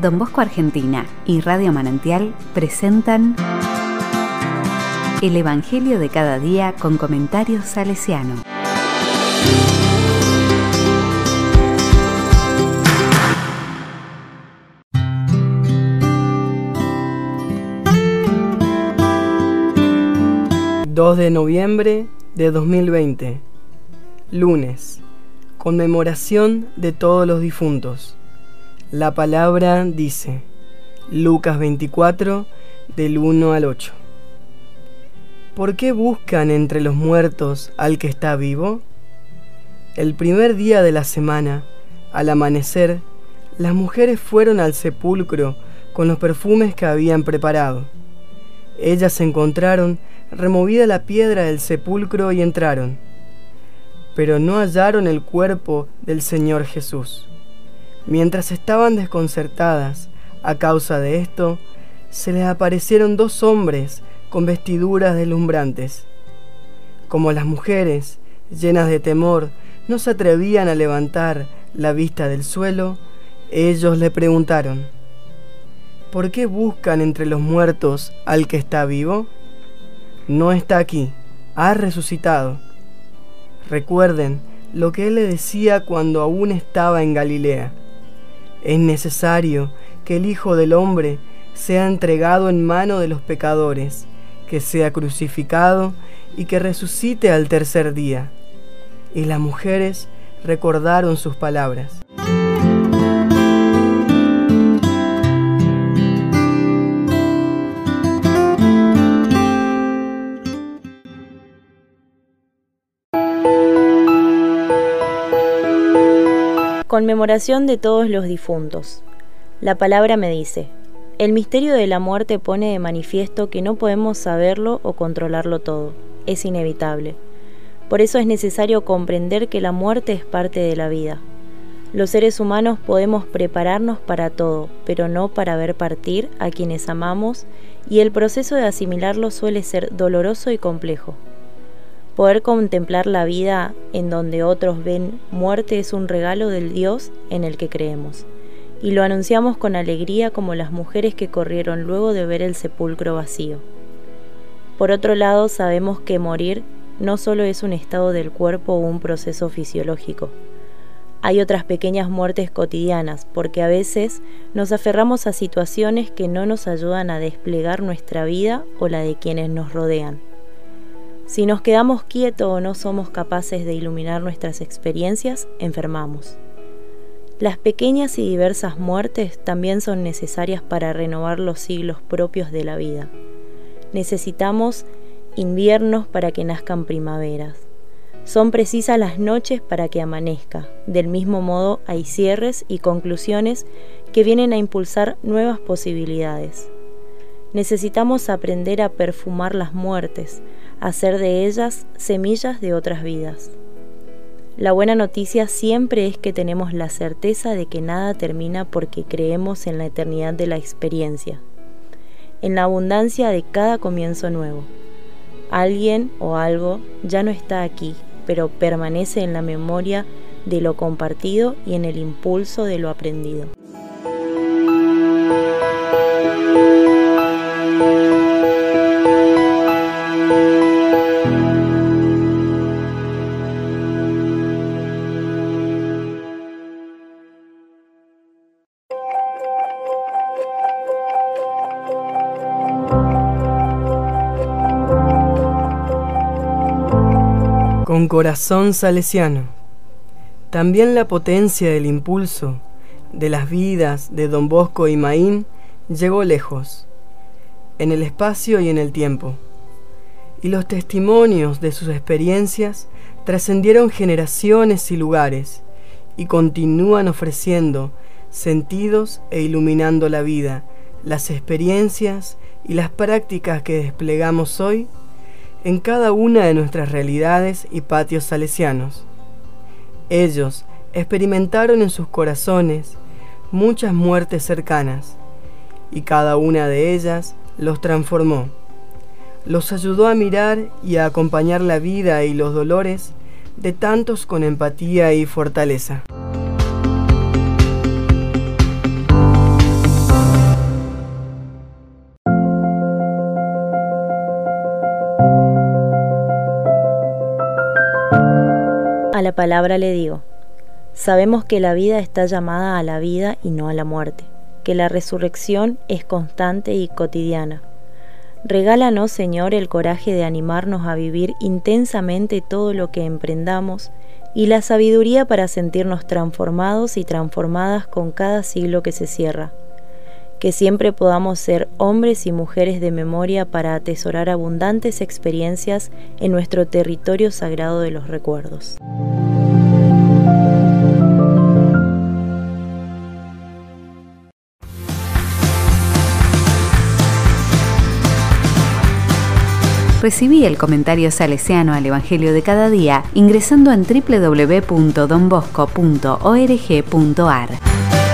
Don Bosco Argentina y Radio Manantial presentan El Evangelio de cada día con comentarios salesiano. ...2 de noviembre de 2020... ...lunes... ...conmemoración de todos los difuntos... La palabra dice, Lucas 24, del 1 al 8. ¿Por qué buscan entre los muertos al que está vivo? El primer día de la semana, al amanecer, las mujeres fueron al sepulcro con los perfumes que habían preparado. Ellas encontraron removida la piedra del sepulcro y entraron, pero no hallaron el cuerpo del Señor Jesús. Mientras estaban desconcertadas a causa de esto, se les aparecieron dos hombres con vestiduras deslumbrantes. Como las mujeres, llenas de temor, no se atrevían a levantar la vista del suelo, ellos le preguntaron, ¿por qué buscan entre los muertos al que está vivo? No está aquí, ha resucitado. Recuerden lo que él le decía cuando aún estaba en Galilea. Es necesario que el Hijo del Hombre sea entregado en mano de los pecadores, que sea crucificado y que resucite al tercer día. Y las mujeres recordaron sus palabras. Conmemoración de todos los difuntos. La palabra me dice, el misterio de la muerte pone de manifiesto que no podemos saberlo o controlarlo todo, es inevitable. Por eso es necesario comprender que la muerte es parte de la vida. Los seres humanos podemos prepararnos para todo, pero no para ver partir a quienes amamos, y el proceso de asimilarlo suele ser doloroso y complejo. Poder contemplar la vida en donde otros ven muerte es un regalo del Dios en el que creemos. Y lo anunciamos con alegría como las mujeres que corrieron luego de ver el sepulcro vacío. Por otro lado, sabemos que morir no solo es un estado del cuerpo o un proceso fisiológico. Hay otras pequeñas muertes cotidianas, porque a veces nos aferramos a situaciones que no nos ayudan a desplegar nuestra vida o la de quienes nos rodean. Si nos quedamos quietos o no somos capaces de iluminar nuestras experiencias, enfermamos. Las pequeñas y diversas muertes también son necesarias para renovar los siglos propios de la vida. Necesitamos inviernos para que nazcan primaveras. Son precisas las noches para que amanezca. Del mismo modo hay cierres y conclusiones que vienen a impulsar nuevas posibilidades. Necesitamos aprender a perfumar las muertes, hacer de ellas semillas de otras vidas. La buena noticia siempre es que tenemos la certeza de que nada termina porque creemos en la eternidad de la experiencia, en la abundancia de cada comienzo nuevo. Alguien o algo ya no está aquí, pero permanece en la memoria de lo compartido y en el impulso de lo aprendido. Con corazón salesiano. También la potencia del impulso de las vidas de don Bosco y Maín llegó lejos, en el espacio y en el tiempo, y los testimonios de sus experiencias trascendieron generaciones y lugares y continúan ofreciendo sentidos e iluminando la vida, las experiencias y las prácticas que desplegamos hoy en cada una de nuestras realidades y patios salesianos. Ellos experimentaron en sus corazones muchas muertes cercanas, y cada una de ellas los transformó. Los ayudó a mirar y a acompañar la vida y los dolores de tantos con empatía y fortaleza. Palabra le digo. Sabemos que la vida está llamada a la vida y no a la muerte, que la resurrección es constante y cotidiana. Regálanos, Señor, el coraje de animarnos a vivir intensamente todo lo que emprendamos y la sabiduría para sentirnos transformados y transformadas con cada siglo que se cierra. Que siempre podamos ser hombres y mujeres de memoria para atesorar abundantes experiencias en nuestro territorio sagrado de los recuerdos. Recibí el comentario salesiano al Evangelio de cada día ingresando en www.donbosco.org.ar.